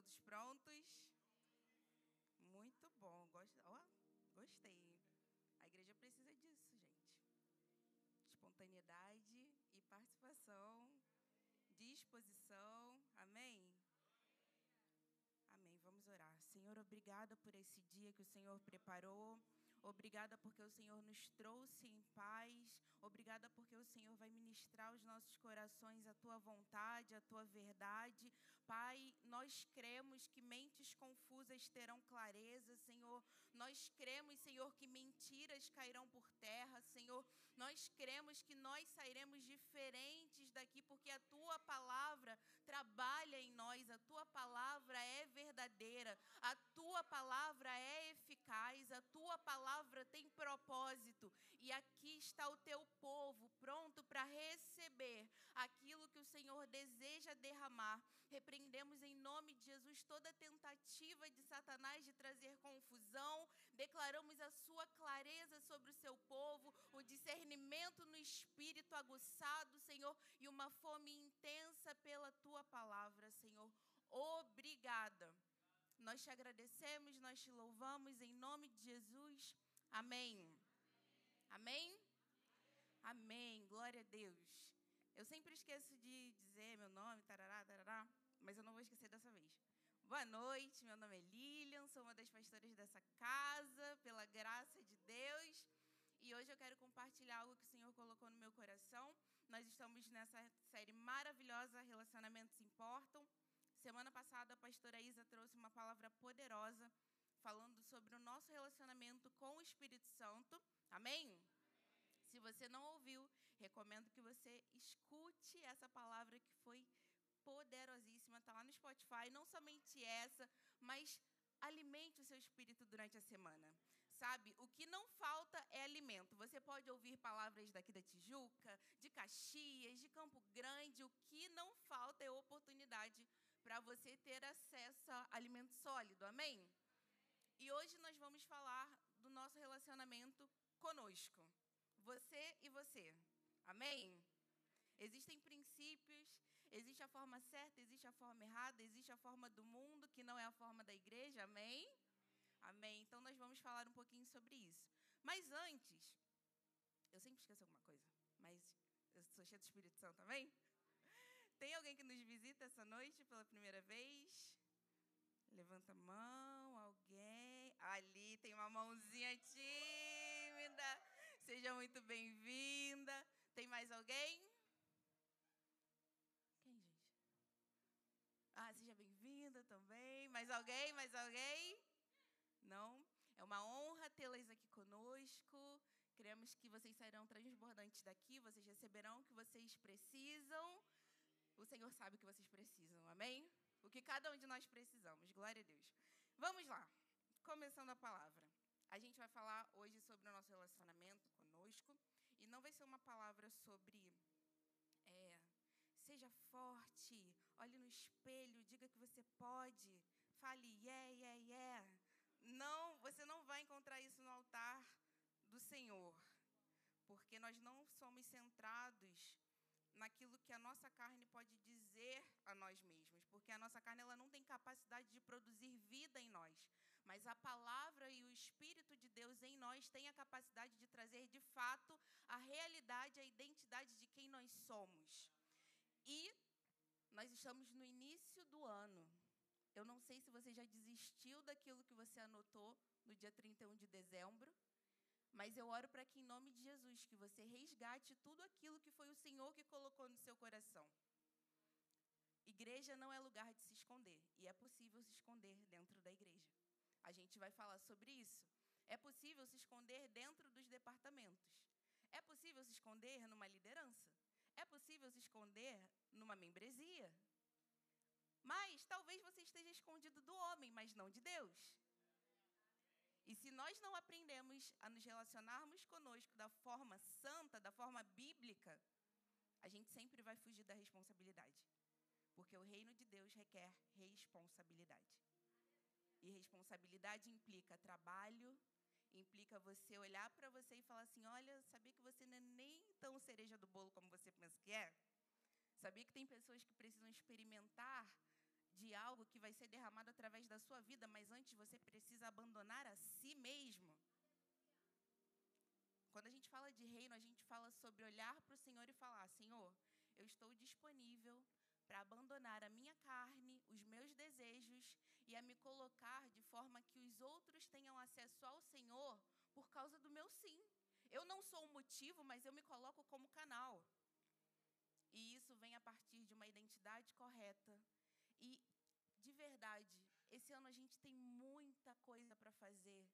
Todos prontos? Muito bom. Gost... Oh, gostei. A igreja precisa disso, gente. Espontaneidade e participação, disposição. Amém? Amém. Vamos orar. Senhor, obrigada por esse dia que o Senhor preparou. Obrigada porque o Senhor nos trouxe em paz. Obrigada porque o Senhor vai ministrar os nossos corações a tua vontade, a tua verdade. Pai, nós cremos que mentes confusas terão clareza, Senhor. Nós cremos, Senhor, que mentiras cairão por terra, Senhor. Nós cremos que nós sairemos diferentes daqui porque a tua palavra trabalha em nós, a tua palavra é verdadeira, a tua palavra é eficaz, a tua palavra tem propósito e aqui está o teu povo pronto para receber aquilo que o Senhor deseja derramar. Repreendemos em nome de Jesus toda tentativa de Satanás de trazer confusão, declaramos a sua clareza sobre o seu povo, o discernimento no espírito aguçado, Senhor, e uma fome intensa pela tua palavra, Senhor. Obrigada. Nós te agradecemos, nós te louvamos em nome de Jesus. Amém. Amém? Amém. Glória a Deus. Eu sempre esqueço de dizer meu nome, tarará, tarará, mas eu não vou esquecer dessa vez. Boa noite, meu nome é Lilian, sou uma das pastoras dessa casa, pela graça de Deus. E hoje eu quero compartilhar algo que o Senhor colocou no meu coração. Nós estamos nessa série maravilhosa, Relacionamentos Importam. Semana passada, a pastora Isa trouxe uma palavra poderosa falando sobre o nosso relacionamento com o Espírito Santo. Amém? Amém? Se você não ouviu, recomendo que você escute essa palavra que foi poderosíssima. Está lá no Spotify. Não somente essa, mas alimente o seu espírito durante a semana. Sabe, o que não falta é alimento. Você pode ouvir palavras daqui da Tijuca, de Caxias, de Campo Grande. O que não falta é oportunidade para você ter acesso a alimento sólido. Amém? E hoje nós vamos falar do nosso relacionamento conosco. Você e você. Amém? Existem princípios, existe a forma certa, existe a forma errada, existe a forma do mundo, que não é a forma da igreja. Amém? Amém. Então nós vamos falar um pouquinho sobre isso. Mas antes, eu sempre esqueço alguma coisa, mas eu sou cheia do Espírito Santo também. Tem alguém que nos visita essa noite pela primeira vez? Levanta a mão, alguém. Ali tem uma mãozinha tímida. Seja muito bem-vinda. Tem mais alguém? Quem, gente? Ah, seja bem-vinda também. Mais alguém? Mais alguém? Não? É uma honra tê-las aqui conosco. Queremos que vocês sairão transbordantes daqui. Vocês receberão o que vocês precisam. O Senhor sabe o que vocês precisam. Amém? o que cada um de nós precisamos. Glória a Deus. Vamos lá. Começando a palavra. A gente vai falar hoje sobre o nosso relacionamento conosco. E não vai ser uma palavra sobre. É, seja forte, olhe no espelho, diga que você pode. Fale, yeah, yeah, yeah. Não, você não vai encontrar isso no altar do Senhor. Porque nós não somos centrados naquilo que a nossa carne pode dizer a nós mesmos, porque a nossa carne ela não tem capacidade de produzir vida em nós, mas a palavra e o espírito de Deus em nós tem a capacidade de trazer de fato a realidade, a identidade de quem nós somos. E nós estamos no início do ano. Eu não sei se você já desistiu daquilo que você anotou no dia 31 de dezembro. Mas eu oro para que, em nome de Jesus, que você resgate tudo aquilo que foi o Senhor que colocou no seu coração. Igreja não é lugar de se esconder. E é possível se esconder dentro da igreja. A gente vai falar sobre isso. É possível se esconder dentro dos departamentos. É possível se esconder numa liderança. É possível se esconder numa membresia. Mas talvez você esteja escondido do homem, mas não de Deus. E se nós não aprendemos a nos relacionarmos conosco da forma santa, da forma bíblica, a gente sempre vai fugir da responsabilidade. Porque o reino de Deus requer responsabilidade. E responsabilidade implica trabalho, implica você olhar para você e falar assim: olha, sabia que você não é nem tão cereja do bolo como você pensa que é? Sabia que tem pessoas que precisam experimentar de algo que vai ser derramado através da sua vida, mas antes você precisa abandonar a si mesmo. Quando a gente fala de reino, a gente fala sobre olhar para o Senhor e falar: Senhor, eu estou disponível para abandonar a minha carne, os meus desejos e a me colocar de forma que os outros tenham acesso ao Senhor por causa do meu sim. Eu não sou o motivo, mas eu me coloco como canal. E isso vem a partir de uma identidade correta. E, de verdade, esse ano a gente tem muita coisa para fazer.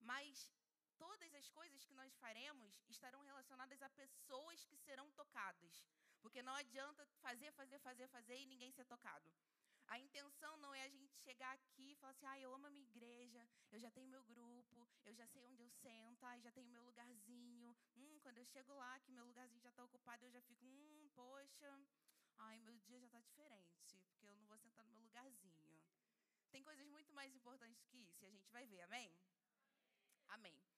Mas todas as coisas que nós faremos estarão relacionadas a pessoas que serão tocadas. Porque não adianta fazer, fazer, fazer, fazer e ninguém ser tocado. A intenção não é a gente chegar aqui e falar assim, ah, eu amo a minha igreja, eu já tenho meu grupo, eu já sei onde eu sento, já tenho meu lugarzinho. Hum, quando eu chego lá, que meu lugarzinho já está ocupado, eu já fico, hum, poxa, ai, meu dia já está diferente, porque eu não vou sentar no meu lugarzinho. Tem coisas muito mais importantes que isso, e a gente vai ver, amém? Amém. amém.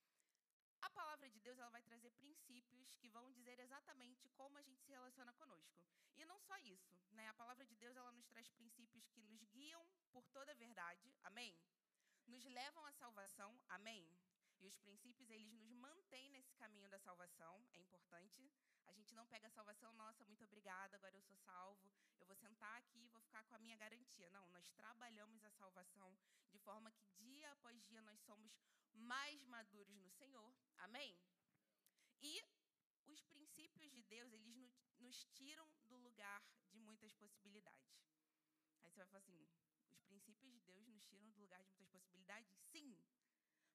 Palavra de Deus ela vai trazer princípios que vão dizer exatamente como a gente se relaciona conosco. E não só isso, né? A palavra de Deus ela nos traz princípios que nos guiam por toda a verdade, amém? Nos levam à salvação, amém? E os princípios eles nos mantêm nesse caminho da salvação, é importante. A gente não pega a salvação, nossa, muito obrigada, agora eu sou salvo, eu vou sentar aqui e vou ficar com a minha garantia. Não, nós trabalhamos a salvação de forma que dia após dia nós somos mais maduros no Senhor. Amém? E os princípios de Deus, eles nos tiram do lugar de muitas possibilidades. Aí você vai falar assim: os princípios de Deus nos tiram do lugar de muitas possibilidades? Sim.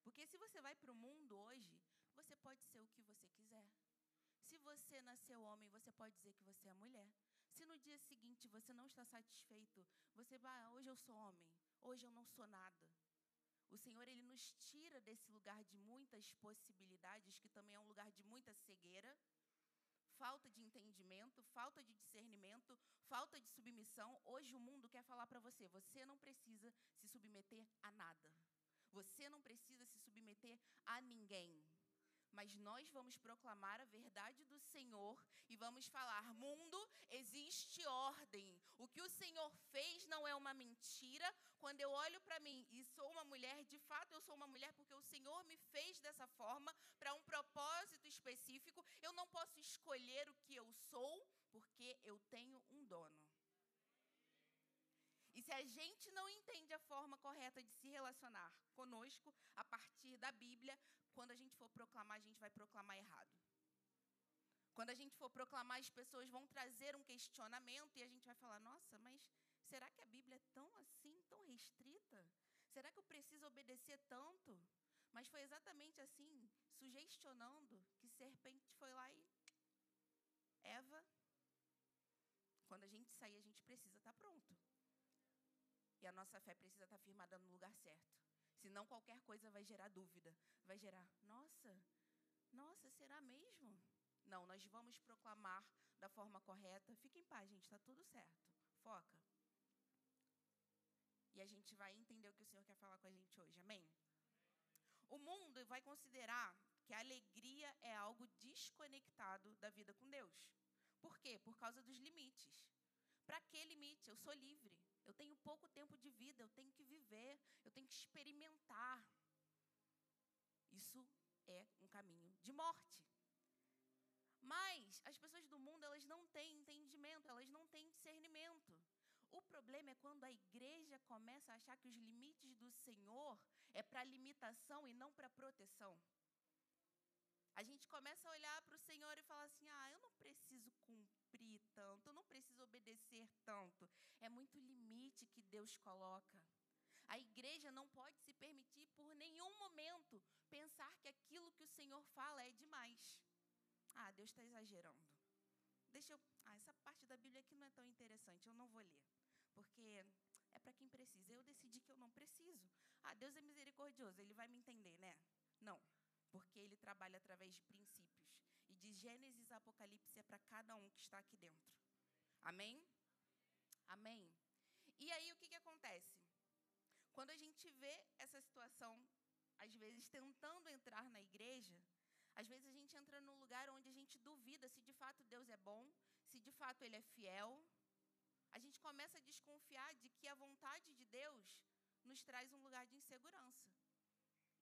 Porque se você vai para o mundo hoje, você pode ser o que você quiser. Se você nasceu homem, você pode dizer que você é mulher. Se no dia seguinte você não está satisfeito, você vai, ah, hoje eu sou homem, hoje eu não sou nada. O Senhor ele nos tira desse lugar de muitas possibilidades, que também é um lugar de muita cegueira, falta de entendimento, falta de discernimento, falta de submissão. Hoje o mundo quer falar para você: você não precisa se submeter a nada. Você não precisa se submeter a ninguém mas nós vamos proclamar a verdade do Senhor e vamos falar: mundo, existe ordem. O que o Senhor fez não é uma mentira. Quando eu olho para mim e sou uma mulher, de fato eu sou uma mulher porque o Senhor me fez dessa forma para um propósito específico. Eu não posso escolher o que eu sou porque eu tenho um dono. Se a gente não entende a forma correta de se relacionar conosco a partir da Bíblia, quando a gente for proclamar, a gente vai proclamar errado. Quando a gente for proclamar, as pessoas vão trazer um questionamento e a gente vai falar: nossa, mas será que a Bíblia é tão assim, tão restrita? Será que eu preciso obedecer tanto? Mas foi exatamente assim, sugestionando, que serpente foi lá e. Eva, quando a gente sair, a gente precisa nossa fé precisa estar firmada no lugar certo. Senão qualquer coisa vai gerar dúvida. Vai gerar, nossa, nossa, será mesmo? Não, nós vamos proclamar da forma correta. Fique em paz, gente, está tudo certo. Foca. E a gente vai entender o que o Senhor quer falar com a gente hoje, amém? O mundo vai considerar que a alegria é algo desconectado da vida com Deus. Por quê? Por causa dos limites. Para que limite? Eu sou livre. Eu tenho pouco tempo de vida, eu tenho que viver, eu tenho que experimentar. Isso é um caminho de morte. Mas as pessoas do mundo, elas não têm entendimento, elas não têm discernimento. O problema é quando a igreja começa a achar que os limites do Senhor é para limitação e não para proteção. A gente começa a olhar para o Senhor e falar assim: ah, eu não preciso tanto, eu não preciso obedecer tanto. É muito limite que Deus coloca. A igreja não pode se permitir por nenhum momento pensar que aquilo que o Senhor fala é demais. Ah, Deus está exagerando. Deixa eu. Ah, essa parte da Bíblia aqui não é tão interessante, eu não vou ler. Porque é para quem precisa. Eu decidi que eu não preciso. Ah, Deus é misericordioso, ele vai me entender, né? Não porque ele trabalha através de princípios. De Gênesis Apocalipse é para cada um que está aqui dentro. Amém? Amém. E aí o que, que acontece? Quando a gente vê essa situação, às vezes tentando entrar na igreja, às vezes a gente entra num lugar onde a gente duvida se de fato Deus é bom, se de fato Ele é fiel. a gente começa a desconfiar de que a vontade de Deus nos traz um lugar de insegurança.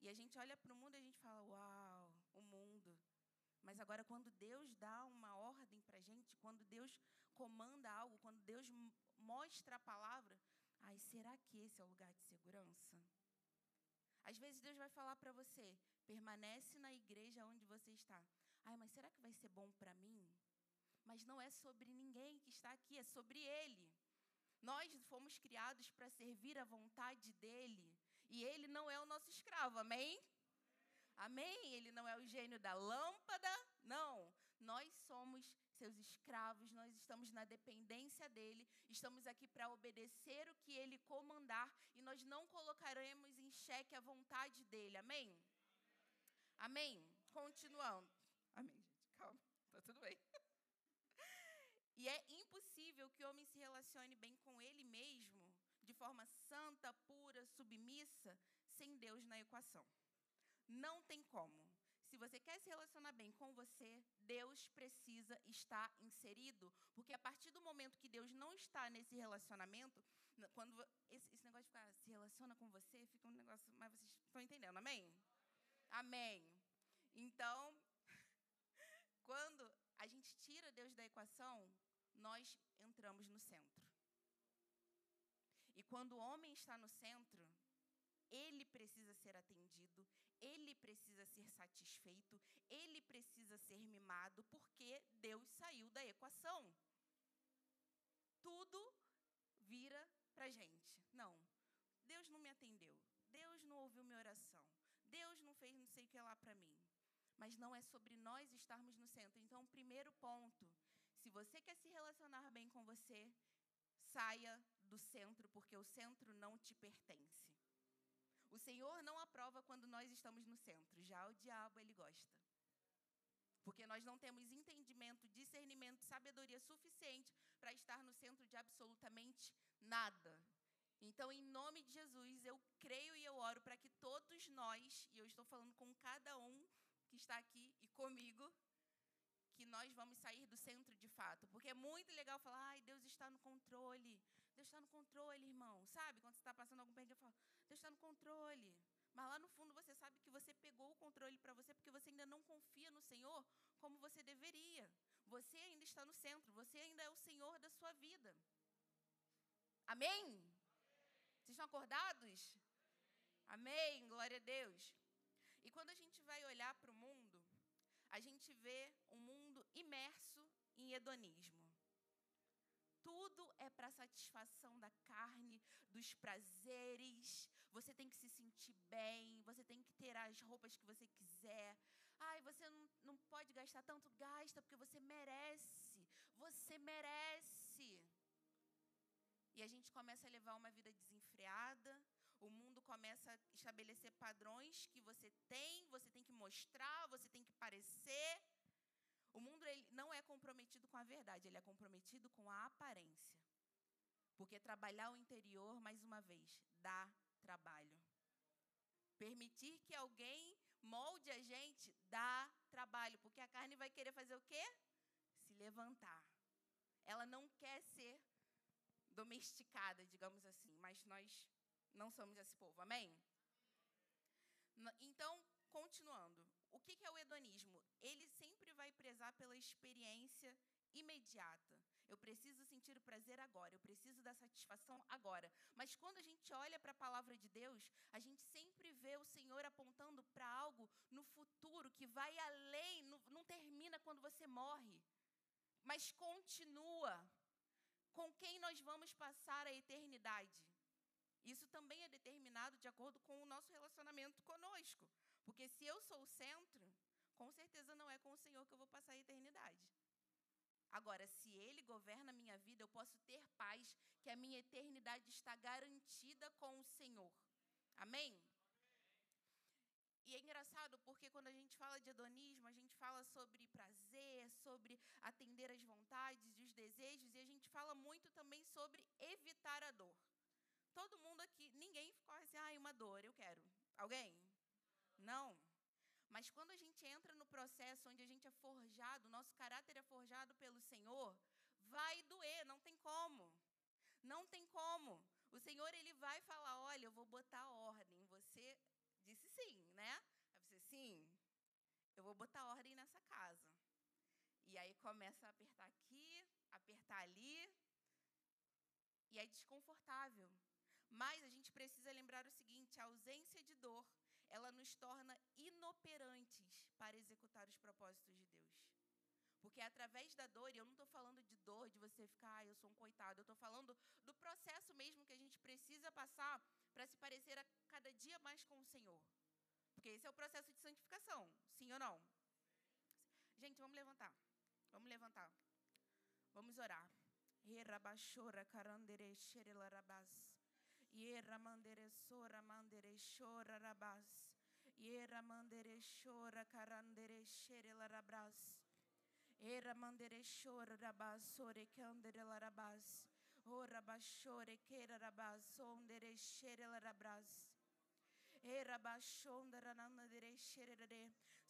E a gente olha para o mundo e a gente fala: Uau, o mundo. Mas agora, quando Deus dá uma ordem para a gente, quando Deus comanda algo, quando Deus mostra a palavra, ai, será que esse é o lugar de segurança? Às vezes Deus vai falar para você: permanece na igreja onde você está. Ai, mas será que vai ser bom para mim? Mas não é sobre ninguém que está aqui, é sobre Ele. Nós fomos criados para servir a vontade dEle. E Ele não é o nosso escravo, amém? Amém? Ele não é o gênio da lâmpada, não. Nós somos seus escravos, nós estamos na dependência dele, estamos aqui para obedecer o que ele comandar e nós não colocaremos em xeque a vontade dele. Amém? Amém? Continuando. Amém, gente. Calma, tá tudo bem. E é impossível que o homem se relacione bem com ele mesmo, de forma santa, pura, submissa, sem Deus na equação. Não tem como. Se você quer se relacionar bem com você, Deus precisa estar inserido. Porque a partir do momento que Deus não está nesse relacionamento, quando esse, esse negócio de ficar se relaciona com você, fica um negócio. Mas vocês estão entendendo, amém? Amém. Então, quando a gente tira Deus da equação, nós entramos no centro. E quando o homem está no centro, ele precisa ser atendido, ele precisa ser satisfeito, ele precisa ser mimado, porque Deus saiu da equação. Tudo gente. Não, Deus não me atendeu, Deus não ouviu minha oração, Deus não fez não sei o que lá para mim. Mas não é sobre nós estarmos no centro. Então, primeiro ponto: se você quer se relacionar bem com você, saia do centro, porque o centro não te pertence. O Senhor não aprova quando nós estamos no centro, já o diabo ele gosta. Porque nós não temos entendimento, discernimento, sabedoria suficiente para estar no centro de absolutamente nada. Então, em nome de Jesus, eu creio e eu oro para que todos nós, e eu estou falando com cada um que está aqui e comigo, que nós vamos sair do centro de fato. Porque é muito legal falar, ai, Deus está no controle. Deus está no controle, irmão. Sabe? Quando você está passando algum perrengue, eu falo, Deus está no controle. Mas lá no fundo você sabe que você pegou o controle para você porque você ainda não confia no Senhor como você deveria. Você ainda está no centro, você ainda é o Senhor da sua vida. Amém? Amém. Vocês estão acordados? Amém. Amém. Glória a Deus. E quando a gente vai olhar para o mundo, a gente vê um mundo imerso em hedonismo. Tudo é para satisfação da carne, dos prazeres. Você tem que se sentir bem, você tem que ter as roupas que você quiser. Ai, você não, não pode gastar tanto, gasta, porque você merece. Você merece. E a gente começa a levar uma vida desenfreada, o mundo começa a estabelecer padrões que você tem, você tem que mostrar, você tem que parecer. O mundo não é comprometido com a verdade, ele é comprometido com a aparência. Porque trabalhar o interior, mais uma vez, dá trabalho. Permitir que alguém molde a gente dá trabalho, porque a carne vai querer fazer o quê? Se levantar. Ela não quer ser domesticada, digamos assim, mas nós não somos esse povo, amém? Então, continuando, o que é o hedonismo? Ele sempre vai prezar pela experiência imediata. Eu preciso sentir o prazer agora, eu preciso da satisfação agora. Mas quando a gente olha para a palavra de Deus, a gente sempre vê o Senhor apontando para algo no futuro que vai além, não termina quando você morre, mas continua. Com quem nós vamos passar a eternidade? Isso também é determinado de acordo com o nosso relacionamento conosco. Porque se eu sou o centro, com certeza não é com o Senhor que eu vou passar a eternidade. Agora, se Ele governa a minha vida, eu posso ter paz, que a minha eternidade está garantida com o Senhor. Amém? E é engraçado porque quando a gente fala de hedonismo, a gente fala sobre prazer, sobre atender às vontades e os desejos, e a gente fala muito também sobre evitar a dor. Todo mundo aqui, ninguém corre assim, ah, uma dor, eu quero. Alguém? Não. Mas quando a gente entra no processo onde a gente é forjado, nosso caráter é forjado pelo Senhor, vai doer, não tem como. Não tem como. O Senhor ele vai falar, olha, eu vou botar ordem. Você disse sim, né? Aí você sim, eu vou botar ordem nessa casa. E aí começa a apertar aqui, apertar ali, e é desconfortável. Mas a gente precisa lembrar o seguinte: a ausência de dor, ela nos torna inoperantes para executar os propósitos de Deus. Porque é através da dor, e eu não estou falando de dor, de você ficar, ah, eu sou um coitado, eu estou falando do processo mesmo que a gente precisa passar para se parecer a cada dia mais com o Senhor. Porque esse é o processo de santificação, sim ou não? Gente, vamos levantar. Vamos levantar. Vamos orar. Rabashora sherelarabass. Yera mandere sora mandere shora rabas. Yera mandere shora karandere sherelarabrás. Era mandere shora rabas sore kandere larabas. Ora bashore kera rabas sondere sherelarabrás.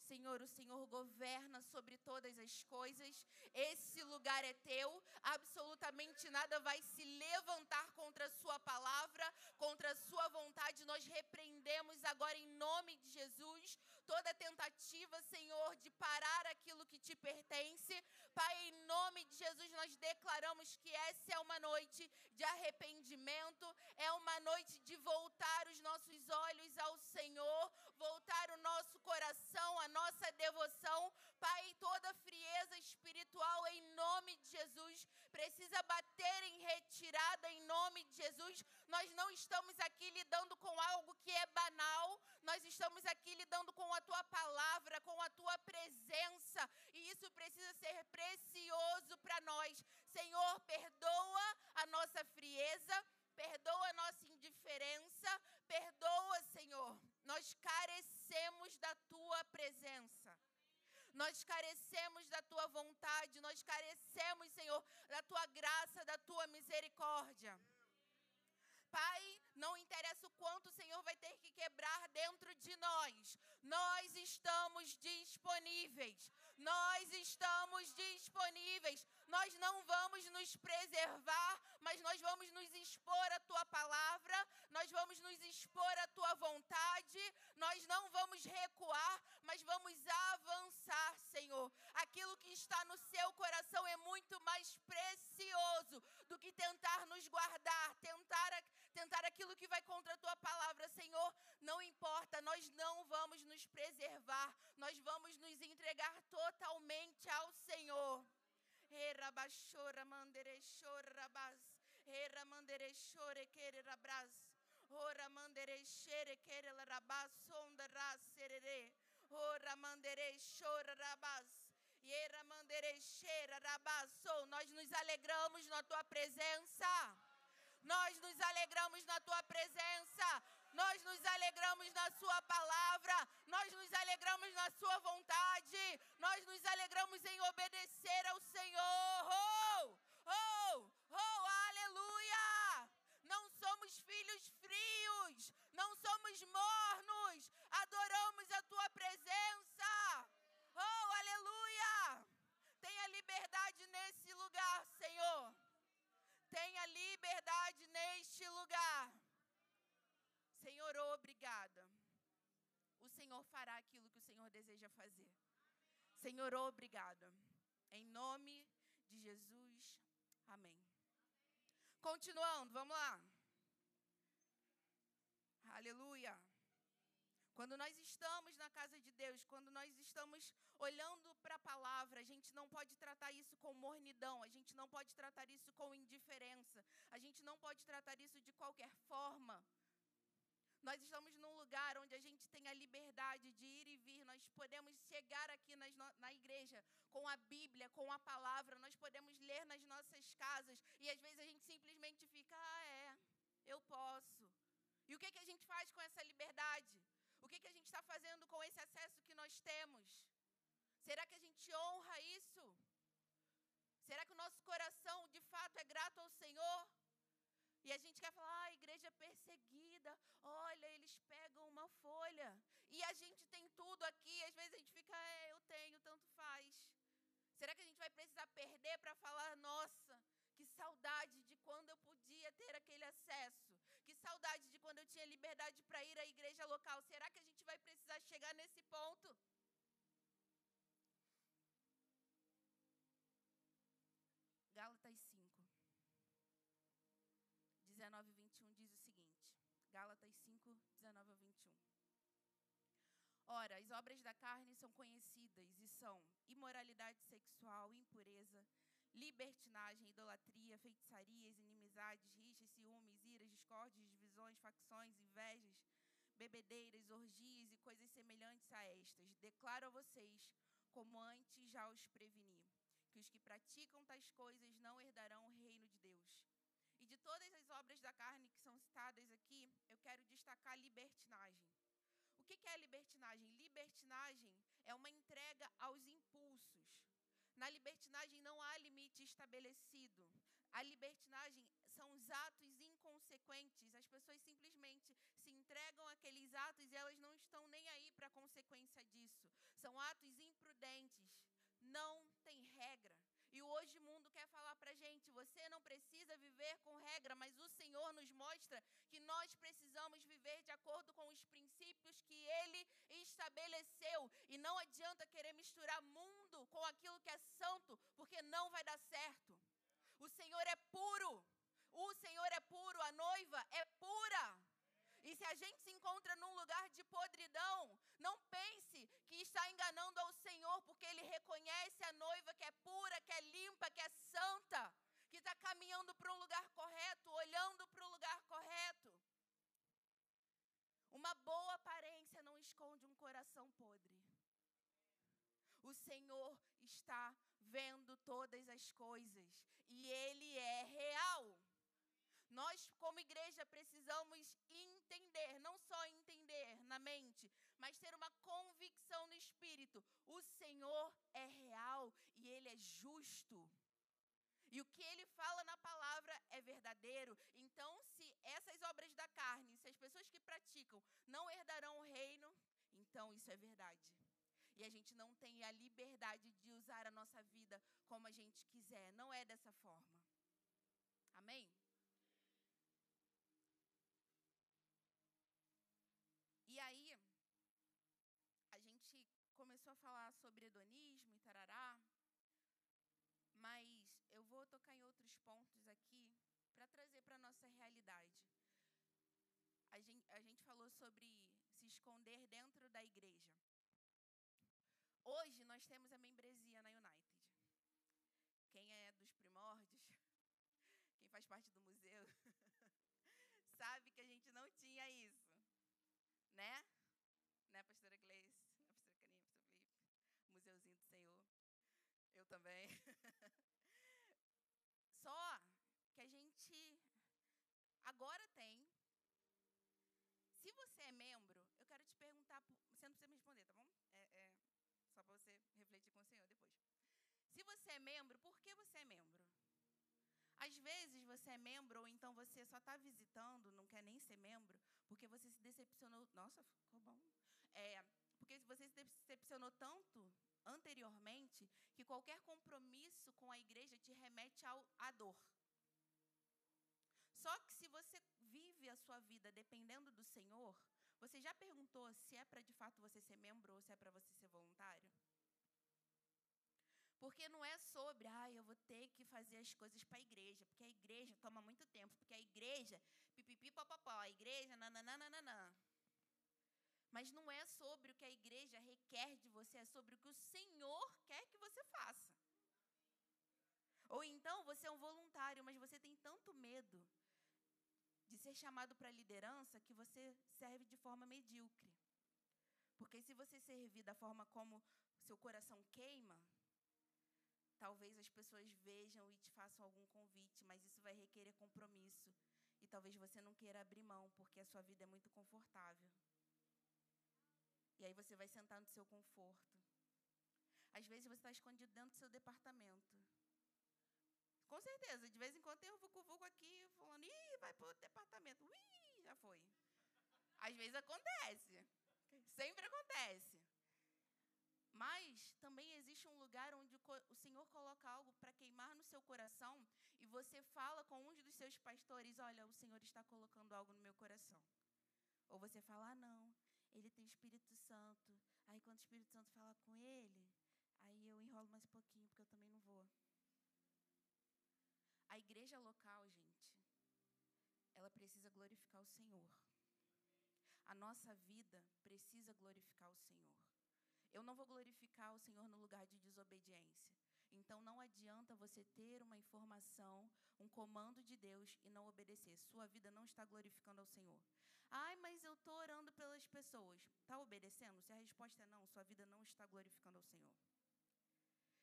Senhor, o Senhor governa sobre todas as coisas. Esse lugar é teu. Absolutamente nada vai se levantar contra a Sua palavra, contra a Sua vontade. Nós repreendemos agora em nome de Jesus toda tentativa, Senhor, de parar aquilo que te pertence. Pai, em nome de Jesus, nós declaramos que essa é uma noite de arrependimento, é uma noite de voltar os nossos olhos ao Senhor, voltar o nosso coração, a nossa devoção. Pai, toda frieza espiritual em nome de Jesus precisa bater em retirada em nome de Jesus. Nós não estamos aqui lidando com algo que é banal, nós estamos aqui lidando com a tua palavra, com a tua presença, e isso precisa ser precioso para nós. Senhor, perdoa a nossa frieza perdoa a nossa indiferença, perdoa, Senhor. Nós carecemos da tua presença. Nós carecemos da tua vontade, nós carecemos, Senhor, da tua graça, da tua misericórdia. Pai, não interessa o quanto o Senhor vai ter que quebrar dentro de nós, nós estamos disponíveis. Nós estamos disponíveis. Nós não vamos nos preservar, mas nós vamos nos expor à tua palavra, nós vamos nos expor à tua vontade. Nós não vamos recuar, mas vamos avançar, Senhor. Aquilo que está no seu coração é muito mais precioso do que tentar nos guardar, tentar tentar aquilo que vai contra a tua palavra, Senhor. Não importa, nós não vamos nos preservar, nós vamos nos entregar totalmente ao Senhor. Erabashora manderechora rabas. Era manderechore quere rabras. Ora manderechere quere rabas sonda raserere. Ora manderechora rabas. Era manderecheira rabasso. Nós nos alegramos na tua presença. Nós nos alegramos na tua presença. Nós nos alegramos na Sua palavra, nós nos alegramos na Sua vontade, nós nos alegramos em obedecer ao Senhor. Oh, oh, somos filhos frios, não somos mornos, adoramos a Tua presença. Oh, aleluia! Tenha liberdade nesse lugar, Senhor. Tenha liberdade neste lugar. Senhor, obrigada. O Senhor fará aquilo que o Senhor deseja fazer. Senhor, obrigada. Em nome de Jesus. Amém. Continuando, vamos lá. Aleluia. Quando nós estamos na casa de Deus, quando nós estamos olhando para a palavra, a gente não pode tratar isso com mornidão, a gente não pode tratar isso com indiferença, a gente não pode tratar isso de qualquer forma. Nós estamos num lugar onde a gente tem a liberdade de ir e vir. Nós podemos chegar aqui nas, na igreja com a Bíblia, com a palavra. Nós podemos ler nas nossas casas. E às vezes a gente simplesmente fica, ah, é, eu posso. E o que, que a gente faz com essa liberdade? O que, que a gente está fazendo com esse acesso que nós temos? Será que a gente honra isso? Será que o nosso coração de fato é grato ao Senhor? E a gente quer falar, ah, igreja perseguida, olha, eles pegam uma folha. E a gente tem tudo aqui, às vezes a gente fica, é, eu tenho, tanto faz. Será que a gente vai precisar perder para falar, nossa, que saudade de quando eu podia acesso. Saudade de quando eu tinha liberdade para ir à igreja local. Será que a gente vai precisar chegar nesse ponto? Gálatas 5, 19 e 21 diz o seguinte. Gálatas 5, 19 a 21. Ora, as obras da carne são conhecidas e são imoralidade sexual, impureza, libertinagem, idolatria, feitiçarias, inimizades, rixas, discórdias, divisões, facções, invejas, bebedeiras, orgias e coisas semelhantes a estas. Declaro a vocês, como antes já os preveni, que os que praticam tais coisas não herdarão o reino de Deus. E de todas as obras da carne que são citadas aqui, eu quero destacar a libertinagem. O que é libertinagem? Libertinagem é uma entrega aos impulsos. Na libertinagem não há limite estabelecido. A libertinagem são os atos inconsequentes. As pessoas simplesmente se entregam àqueles atos e elas não estão nem aí para a consequência disso. São atos imprudentes. Não tem regra. E hoje o mundo quer falar para gente: você não precisa viver com regra, mas o Senhor nos mostra que nós precisamos viver de acordo com os princípios que Ele estabeleceu. E não adianta querer misturar mundo com aquilo que é santo, porque não vai dar certo. O Senhor é puro. O Senhor é puro, a noiva é pura. E se a gente se encontra num lugar de podridão, não pense que está enganando ao Senhor, porque Ele reconhece a noiva que é pura, que é limpa, que é santa, que está caminhando para um lugar correto, olhando para o lugar correto. Uma boa aparência não esconde um coração podre. O Senhor está vendo todas as coisas e Ele é real. Nós, como igreja, precisamos entender, não só entender na mente, mas ter uma convicção no espírito. O Senhor é real e Ele é justo. E o que ele fala na palavra é verdadeiro. Então, se essas obras da carne, se as pessoas que praticam não herdarão o reino, então isso é verdade. E a gente não tem a liberdade de usar a nossa vida como a gente quiser. Não é dessa forma. Amém? começou a falar sobre hedonismo e tarará, mas eu vou tocar em outros pontos aqui para trazer para a nossa realidade. A gente, a gente falou sobre se esconder dentro da igreja. Hoje nós temos a membresia na United. Quem é dos primórdios, quem faz parte do museu, sabe que a gente não tinha isso, né? Né, pastora Gleice? museuzinho do Senhor. Eu também. Só que a gente agora tem. Se você é membro, eu quero te perguntar, você não precisa me responder, tá bom? É, é só para você refletir com o Senhor depois. Se você é membro, por que você é membro? Às vezes você é membro, ou então você só está visitando, não quer nem ser membro, porque você se decepcionou. Nossa, ficou bom. É, porque você se decepcionou tanto anteriormente que qualquer compromisso com a igreja te remete ao, à dor. Só que se você vive a sua vida dependendo do Senhor, você já perguntou se é para de fato você ser membro ou se é para você ser voluntário? Porque não é sobre, ah, eu vou ter que fazer as coisas para a igreja, porque a igreja toma muito tempo, porque a igreja, pipipi, papapá, a igreja, nananana. Mas não é sobre o que a igreja requer de você, é sobre o que o Senhor quer que você faça. Ou então você é um voluntário, mas você tem tanto medo de ser chamado para liderança que você serve de forma medíocre. Porque se você servir da forma como seu coração queima, talvez as pessoas vejam e te façam algum convite, mas isso vai requerer compromisso. E talvez você não queira abrir mão, porque a sua vida é muito confortável. E aí você vai sentar no seu conforto. Às vezes você está escondido dentro do seu departamento. Com certeza, de vez em quando tem um vucu-vucu aqui falando, ih, vai para o departamento. Ui, já foi. Às vezes acontece. Sempre acontece. Mas também existe um lugar onde o Senhor coloca algo para queimar no seu coração e você fala com um dos seus pastores: Olha, o Senhor está colocando algo no meu coração. Ou você fala: Ah, não, ele tem Espírito Santo. Aí, quando o Espírito Santo fala com ele, aí eu enrolo mais um pouquinho, porque eu também não vou. A igreja local, gente, ela precisa glorificar o Senhor. A nossa vida precisa glorificar o Senhor. Eu não vou glorificar o Senhor no lugar de desobediência. Então não adianta você ter uma informação, um comando de Deus e não obedecer. Sua vida não está glorificando ao Senhor. Ai, mas eu estou orando pelas pessoas. Está obedecendo? Se a resposta é não, sua vida não está glorificando ao Senhor.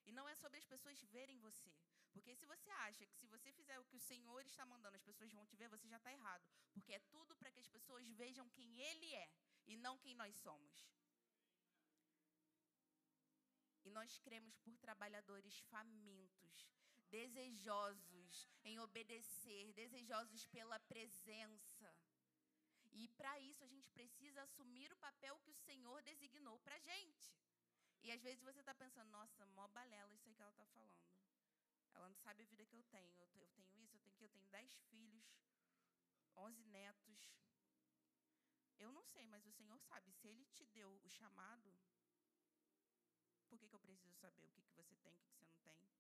E não é sobre as pessoas verem você. Porque se você acha que se você fizer o que o Senhor está mandando, as pessoas vão te ver, você já está errado. Porque é tudo para que as pessoas vejam quem Ele é e não quem nós somos. E nós cremos por trabalhadores famintos, desejosos em obedecer, desejosos pela presença. E para isso a gente precisa assumir o papel que o Senhor designou para a gente. E às vezes você está pensando, nossa, mó balela isso aí que ela está falando. Ela não sabe a vida que eu tenho. Eu tenho isso, eu tenho que eu tenho dez filhos, onze netos. Eu não sei, mas o Senhor sabe. Se Ele te deu o chamado, por que, que eu preciso saber o que, que você tem, o que, que você não tem?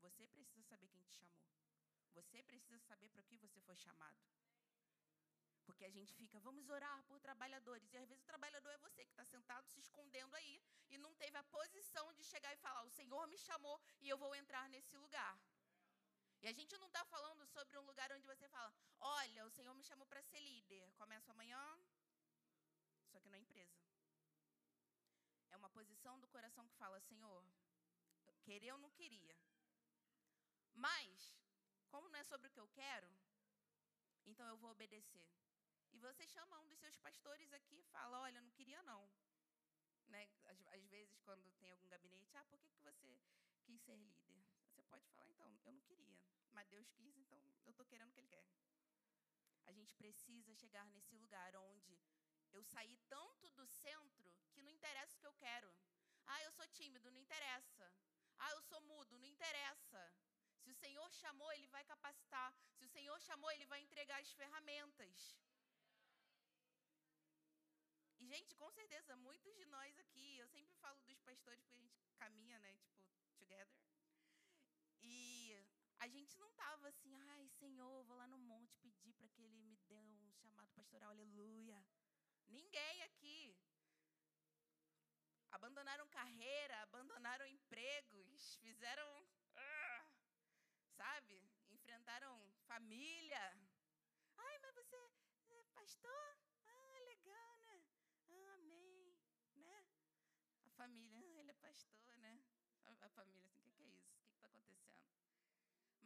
Você precisa saber quem te chamou. Você precisa saber para que você foi chamado. Porque a gente fica, vamos orar por trabalhadores. E às vezes o trabalhador é você que está sentado se escondendo aí e não posição de chegar e falar: o Senhor me chamou e eu vou entrar nesse lugar. E a gente não está falando sobre um lugar onde você fala: olha, o Senhor me chamou para ser líder. Começo amanhã, só que na empresa. É uma posição do coração que fala: Senhor, querer eu não queria. Mas, como não é sobre o que eu quero, então eu vou obedecer. E você chama um dos seus pastores aqui e fala: Olha, não queria não. Né? Às, às, vezes, quando tem algum gabinete, ah, por que, que você quis ser líder? Você pode falar, então, eu não queria, mas Deus quis, então eu estou querendo o que Ele quer. A gente precisa chegar nesse lugar onde eu saí tanto do centro que não interessa o que eu quero. Ah, eu sou tímido, não interessa. Ah, eu sou mudo, não interessa. Se o Senhor chamou, Ele vai capacitar. Se o Senhor chamou, Ele vai entregar as ferramentas. Gente, com certeza, muitos de nós aqui, eu sempre falo dos pastores, porque a gente caminha, né, tipo, together. E a gente não estava assim, ai, Senhor, vou lá no monte pedir para que Ele me dê um chamado pastoral, aleluia. Ninguém aqui. Abandonaram carreira, abandonaram empregos, fizeram. Ah, sabe? Enfrentaram família. Ai, mas você é pastor? Ah, legal, né? Ah, amém. Né? A família, ah, ele é pastor, né? A, a família, assim, o que, que é isso? O que está acontecendo?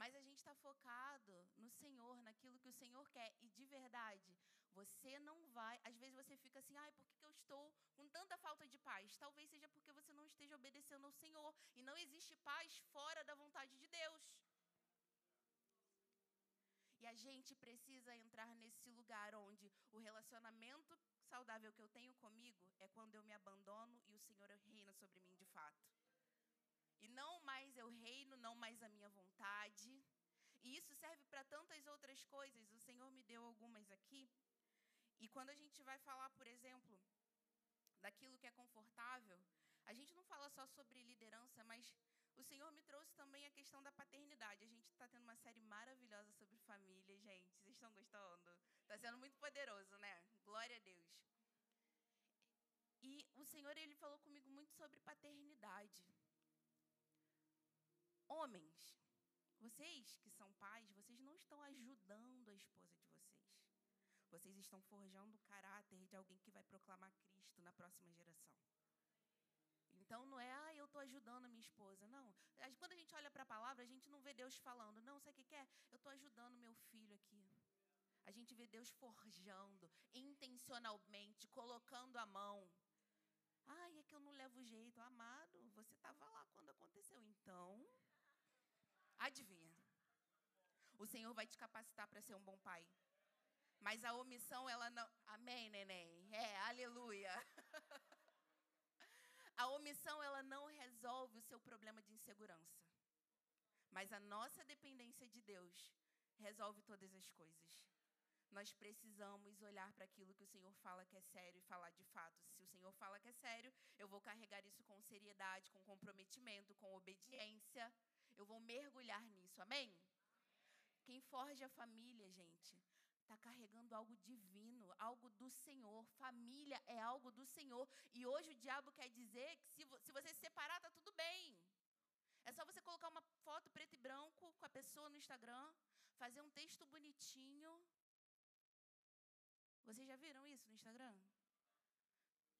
Mas a gente está focado no Senhor, naquilo que o Senhor quer. E de verdade, você não vai. Às vezes você fica assim, ai, por que, que eu estou com tanta falta de paz? Talvez seja porque você não esteja obedecendo ao Senhor. E não existe paz fora da vontade de Deus. E a gente precisa entrar nesse lugar onde o relacionamento saudável que eu tenho comigo é quando eu me abandono e o Senhor reina sobre mim de fato. E não mais eu reino, não mais a minha vontade. E isso serve para tantas outras coisas. O Senhor me deu algumas aqui. E quando a gente vai falar, por exemplo, daquilo que é confortável, a gente não fala só sobre liderança, mas o Senhor me trouxe também a questão da paternidade. A gente está tendo uma série maravilhosa sobre família, gente. Vocês estão gostando? Está sendo muito poderoso, né? Glória a Deus. E o Senhor ele falou comigo muito sobre paternidade. Homens, vocês que são pais, vocês não estão ajudando a esposa de vocês. Vocês estão forjando o caráter de alguém que vai proclamar Cristo na próxima geração. Então não é, ah, eu estou ajudando a minha esposa. Não. Quando a gente olha para a palavra, a gente não vê Deus falando, não, sabe o que é? Eu estou ajudando meu filho aqui. A gente vê Deus forjando, intencionalmente, colocando a mão. Ai, é que eu não levo jeito. Amado, você estava lá quando aconteceu. Então, Adivinha? O Senhor vai te capacitar para ser um bom pai. Mas a omissão, ela não. Amém, neném? É, aleluia. A omissão, ela não resolve o seu problema de insegurança. Mas a nossa dependência de Deus resolve todas as coisas. Nós precisamos olhar para aquilo que o Senhor fala que é sério e falar de fato. Se o Senhor fala que é sério, eu vou carregar isso com seriedade, com comprometimento, com obediência. Eu vou mergulhar nisso. Amém? Quem forja a família, gente, está carregando algo divino, algo do Senhor. Família é algo do Senhor. E hoje o diabo quer dizer que se, se você se separar, está tudo bem. É só você colocar uma foto preto e branco com a pessoa no Instagram, fazer um texto bonitinho. Vocês já viram isso no Instagram?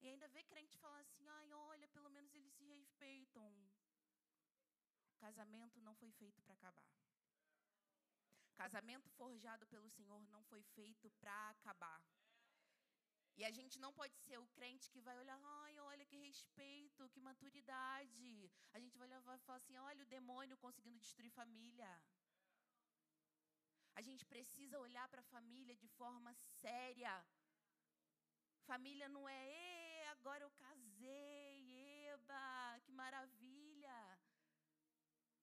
E ainda vê crente falar assim: ai, olha, pelo menos eles se respeitam. O casamento não foi feito para acabar. Casamento forjado pelo Senhor não foi feito para acabar. E a gente não pode ser o crente que vai olhar, ai, olha que respeito, que maturidade. A gente vai olhar e falar assim, olha o demônio conseguindo destruir família. A gente precisa olhar para a família de forma séria. Família não é, agora eu casei, eba, que maravilha.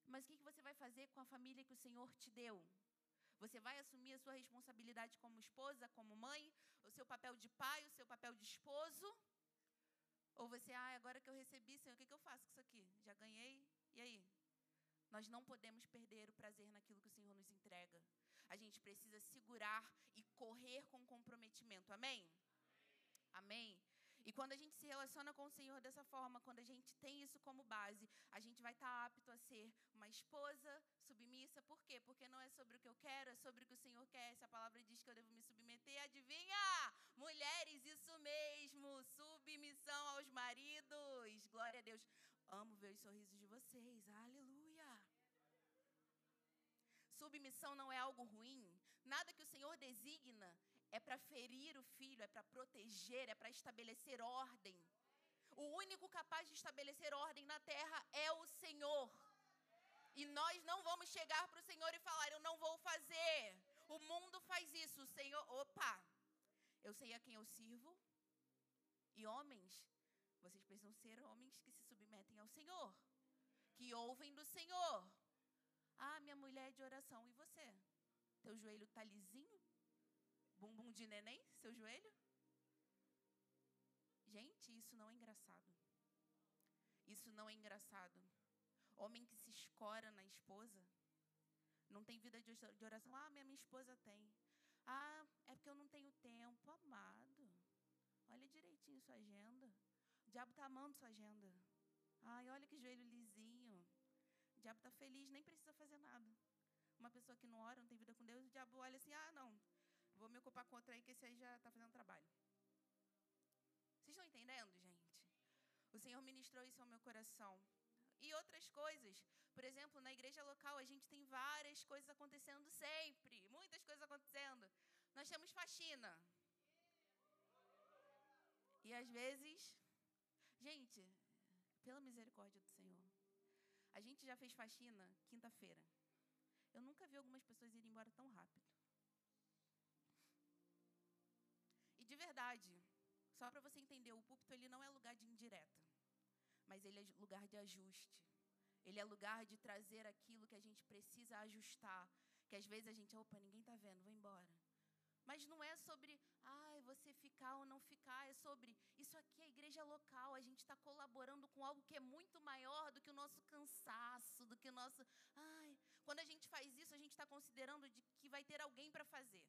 Mas o que você vai fazer com a família que o Senhor te deu? Você vai assumir a sua responsabilidade como esposa, como mãe, o seu papel de pai, o seu papel de esposo? Ou você, ah, agora que eu recebi, Senhor, o que, que eu faço com isso aqui? Já ganhei? E aí? Nós não podemos perder o prazer naquilo que o Senhor nos entrega. A gente precisa segurar e correr com comprometimento. Amém? Amém? E quando a gente se relaciona com o Senhor dessa forma, quando a gente tem isso como base, a gente vai estar apto a ser uma esposa submissa. Por quê? Porque não é sobre o que eu quero, é sobre o que o Senhor quer. Se a palavra diz que eu devo me submeter, adivinha? Mulheres, isso mesmo, submissão aos maridos. Glória a Deus. Amo ver os sorrisos de vocês. Aleluia. Submissão não é algo ruim. Nada que o Senhor designa é para ferir o filho, é para proteger, é para estabelecer ordem. O único capaz de estabelecer ordem na terra é o Senhor. E nós não vamos chegar para o Senhor e falar, eu não vou fazer. O mundo faz isso. O Senhor, opa, eu sei a quem eu sirvo. E homens, vocês precisam ser homens que se submetem ao Senhor, que ouvem do Senhor. Ah, minha mulher é de oração. E você? Teu joelho está lisinho? Bumbum de neném, seu joelho? Gente, isso não é engraçado. Isso não é engraçado. Homem que se escora na esposa, não tem vida de oração. Ah, minha, esposa tem. Ah, é porque eu não tenho tempo. Amado, olha direitinho sua agenda. O diabo está amando sua agenda. Ai, olha que joelho lisinho. O diabo está feliz, nem precisa fazer nada. Uma pessoa que não ora, não tem vida com Deus, o diabo olha assim: ah, não, Vou me ocupar com outra aí, que esse aí já está fazendo trabalho. Vocês estão entendendo, gente? O Senhor ministrou isso ao meu coração. E outras coisas. Por exemplo, na igreja local, a gente tem várias coisas acontecendo sempre. Muitas coisas acontecendo. Nós temos faxina. E às vezes. Gente, pela misericórdia do Senhor. A gente já fez faxina quinta-feira. Eu nunca vi algumas pessoas irem embora tão rápido. De verdade, só para você entender, o púlpito ele não é lugar de indireta, mas ele é lugar de ajuste. Ele é lugar de trazer aquilo que a gente precisa ajustar, que às vezes a gente, opa, ninguém está vendo, vou embora. Mas não é sobre, ai, você ficar ou não ficar, é sobre, isso aqui é igreja local, a gente está colaborando com algo que é muito maior do que o nosso cansaço, do que o nosso, ai. Quando a gente faz isso, a gente está considerando de que vai ter alguém para fazer.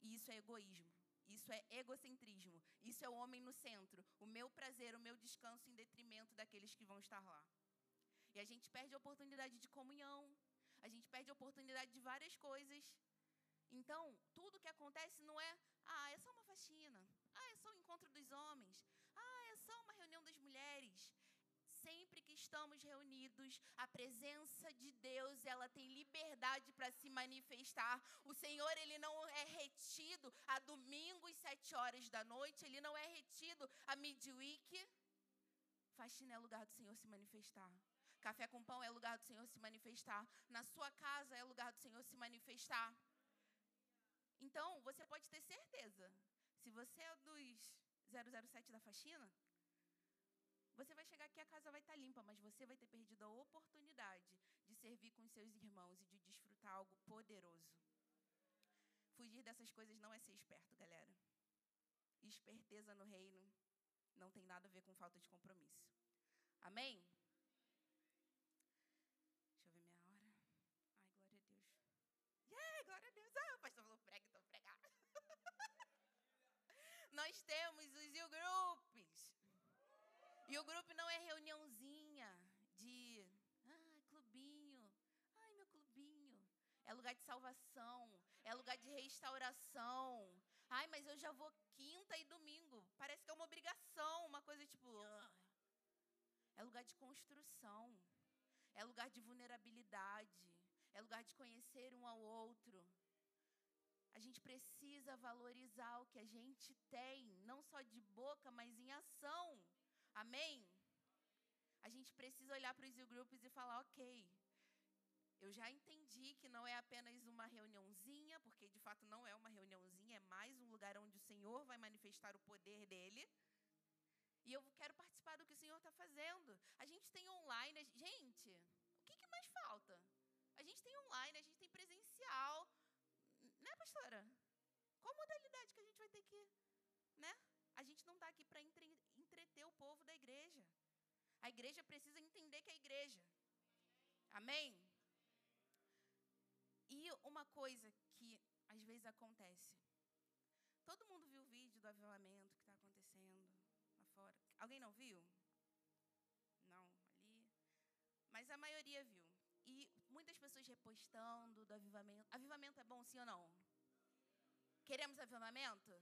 E isso é egoísmo. Isso é egocentrismo. Isso é o homem no centro. O meu prazer, o meu descanso em detrimento daqueles que vão estar lá. E a gente perde a oportunidade de comunhão. A gente perde a oportunidade de várias coisas. Então, tudo que acontece não é, ah, é só uma faxina. Ah, é só o encontro dos homens. Ah, é só uma reunião das mulheres sempre que estamos reunidos, a presença de Deus, ela tem liberdade para se manifestar. O Senhor, ele não é retido a domingo às sete horas da noite, ele não é retido a midweek. Faxina é lugar do Senhor se manifestar. Café com pão é lugar do Senhor se manifestar. Na sua casa é lugar do Senhor se manifestar. Então, você pode ter certeza. Se você é dos 007 da faxina, você vai chegar aqui, a casa vai estar limpa, mas você vai ter perdido a oportunidade de servir com os seus irmãos e de desfrutar algo poderoso. Fugir dessas coisas não é ser esperto, galera. Esperteza no reino não tem nada a ver com falta de compromisso. Amém? Deixa eu ver minha hora. Ai, glória a Deus. Yeah, glória a Deus. Ah, o pastor falou prega, então pregar. Nós temos os you groups. E o grupo não é reuniãozinha de ah, clubinho. Ai, meu clubinho. É lugar de salvação, é lugar de restauração. Ai, mas eu já vou quinta e domingo. Parece que é uma obrigação, uma coisa tipo. Ah. É lugar de construção. É lugar de vulnerabilidade. É lugar de conhecer um ao outro. A gente precisa valorizar o que a gente tem, não só de boca, mas em ação. Amém? A gente precisa olhar para os grupos e falar, ok, eu já entendi que não é apenas uma reuniãozinha, porque de fato não é uma reuniãozinha, é mais um lugar onde o Senhor vai manifestar o poder dele. E eu quero participar do que o Senhor está fazendo. A gente tem online. Gente, o que, que mais falta? A gente tem online, a gente tem presencial. Né, pastora? Qual modalidade que a gente vai ter que. Né? A gente não está aqui para entreter o povo da igreja. A igreja precisa entender que é igreja. Amém? E uma coisa que às vezes acontece. Todo mundo viu o vídeo do avivamento que está acontecendo lá fora. Alguém não viu? Não, ali. Mas a maioria viu. E muitas pessoas repostando do avivamento. Avivamento é bom, sim ou não? Queremos avivamento?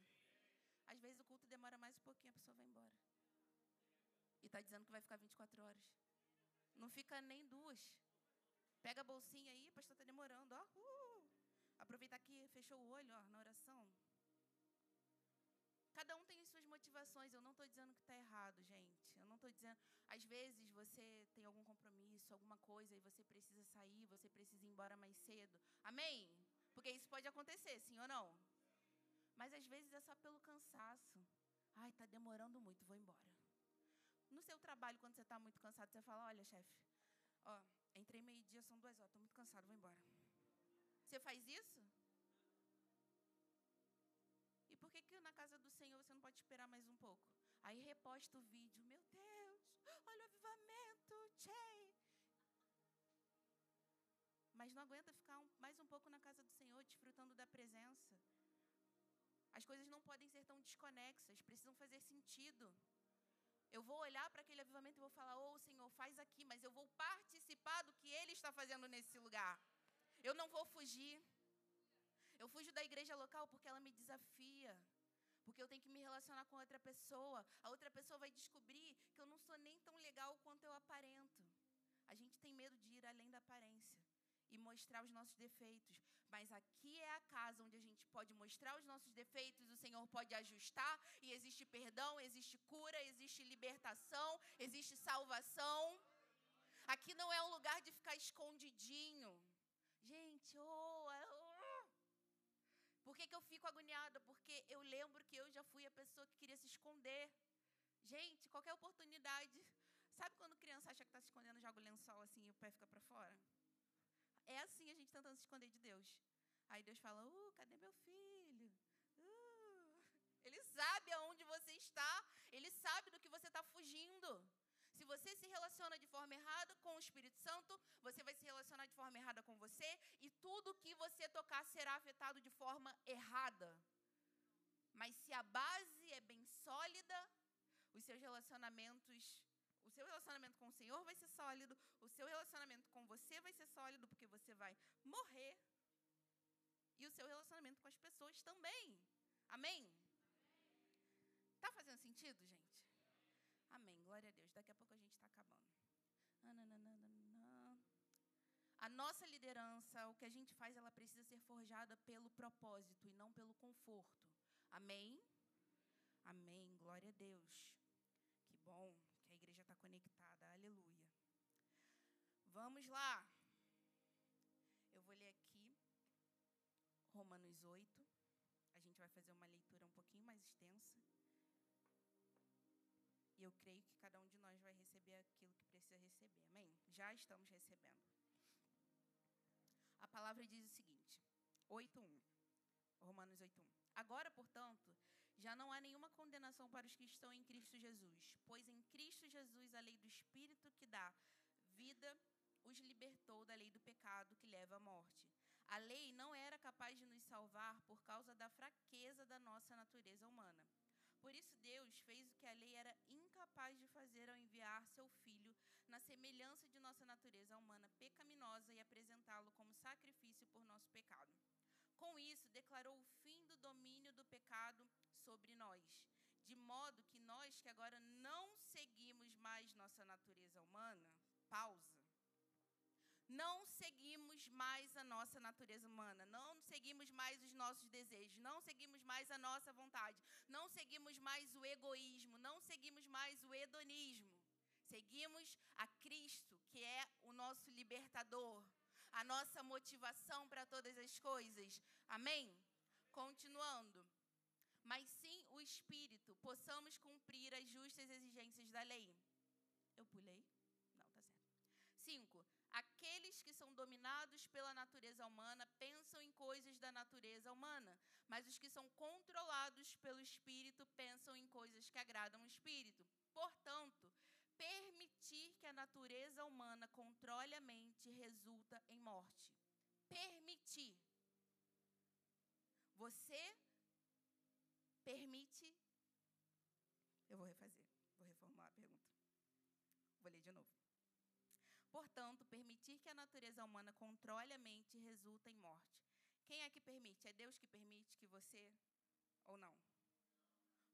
Às vezes o culto demora mais um pouquinho, a pessoa vai embora. E está dizendo que vai ficar 24 horas. Não fica nem duas. Pega a bolsinha aí, pastor está demorando. Ó. Uh, aproveita que fechou o olho ó, na oração. Cada um tem as suas motivações. Eu não estou dizendo que está errado, gente. Eu não estou dizendo. Às vezes você tem algum compromisso, alguma coisa, e você precisa sair, você precisa ir embora mais cedo. Amém? Porque isso pode acontecer, sim ou não? Mas às vezes é só pelo cansaço. Ai, está demorando muito, vou embora. No seu trabalho, quando você está muito cansado, você fala: Olha, chefe, ó, Entrei meio-dia, são duas horas, estou muito cansado, vou embora. Você faz isso? E por que, que na casa do Senhor você não pode esperar mais um pouco? Aí reposta o vídeo. Meu Deus, olha o avivamento, tchê. Mas não aguenta ficar mais um pouco na casa do Senhor, desfrutando da presença. As coisas não podem ser tão desconexas, precisam fazer sentido. Eu vou olhar para aquele avivamento e vou falar: Ô oh, Senhor, faz aqui, mas eu vou participar do que Ele está fazendo nesse lugar. Eu não vou fugir. Eu fujo da igreja local porque ela me desafia. Porque eu tenho que me relacionar com outra pessoa. A outra pessoa vai descobrir que eu não sou nem tão legal quanto eu aparento. A gente tem medo de ir além da aparência e mostrar os nossos defeitos. Mas aqui é a casa onde a gente pode mostrar os nossos defeitos, o Senhor pode ajustar, e existe perdão, existe cura, existe libertação, existe salvação. Aqui não é um lugar de ficar escondidinho. Gente, oh, oh. por que, que eu fico agoniada? Porque eu lembro que eu já fui a pessoa que queria se esconder. Gente, qualquer oportunidade. Sabe quando criança acha que está se escondendo, joga o lençol assim e o pé fica para fora? É assim a gente tentando se esconder de Deus. Aí Deus fala: Uh, cadê meu filho? Uh. Ele sabe aonde você está. Ele sabe do que você está fugindo. Se você se relaciona de forma errada com o Espírito Santo, você vai se relacionar de forma errada com você e tudo que você tocar será afetado de forma errada. Mas se a base é bem sólida, os seus relacionamentos seu relacionamento com o Senhor vai ser sólido, o seu relacionamento com você vai ser sólido, porque você vai morrer. E o seu relacionamento com as pessoas também. Amém? Está fazendo sentido, gente? Amém. Glória a Deus. Daqui a pouco a gente está acabando. A nossa liderança, o que a gente faz, ela precisa ser forjada pelo propósito e não pelo conforto. Amém? Amém. Glória a Deus. Que bom que a igreja está conectada. Aleluia. Vamos lá. Eu vou ler aqui Romanos 8. A gente vai fazer uma leitura um pouquinho mais extensa. E eu creio que cada um de nós vai receber aquilo que precisa receber. Amém? Já estamos recebendo. palavra diz o seguinte: 8:1. Romanos 8:1. Agora, portanto, já não há nenhuma condenação para os que estão em Cristo Jesus, pois em Cristo Jesus a lei do espírito que dá vida os libertou da lei do pecado que leva à morte. A lei não era capaz de nos salvar por causa da fraqueza da nossa natureza humana. Por isso, Deus fez o que a lei era incapaz de fazer ao enviar seu Filho na semelhança de nossa natureza humana pecaminosa e apresentá-lo como sacrifício por nosso pecado. Com isso, declarou o fim do domínio do pecado sobre nós, de modo que nós que agora não seguimos mais nossa natureza humana, pausa não seguimos mais a nossa natureza humana, não seguimos mais os nossos desejos, não seguimos mais a nossa vontade, não seguimos mais o egoísmo, não seguimos mais o hedonismo. Seguimos a Cristo, que é o nosso libertador, a nossa motivação para todas as coisas. Amém? Continuando. Mas sim o Espírito, possamos cumprir as justas exigências da lei. Eu pulei? Não, tá certo. Cinco Aqueles que são dominados pela natureza humana pensam em coisas da natureza humana, mas os que são controlados pelo Espírito pensam em coisas que agradam o Espírito. Portanto, permitir que a natureza humana controle a mente resulta em morte. Permitir. Você permite. Eu vou refazer, vou reformular a pergunta. Vou ler de novo. Portanto, permitir que a natureza humana controle a mente resulta em morte. Quem é que permite? É Deus que permite que você ou não?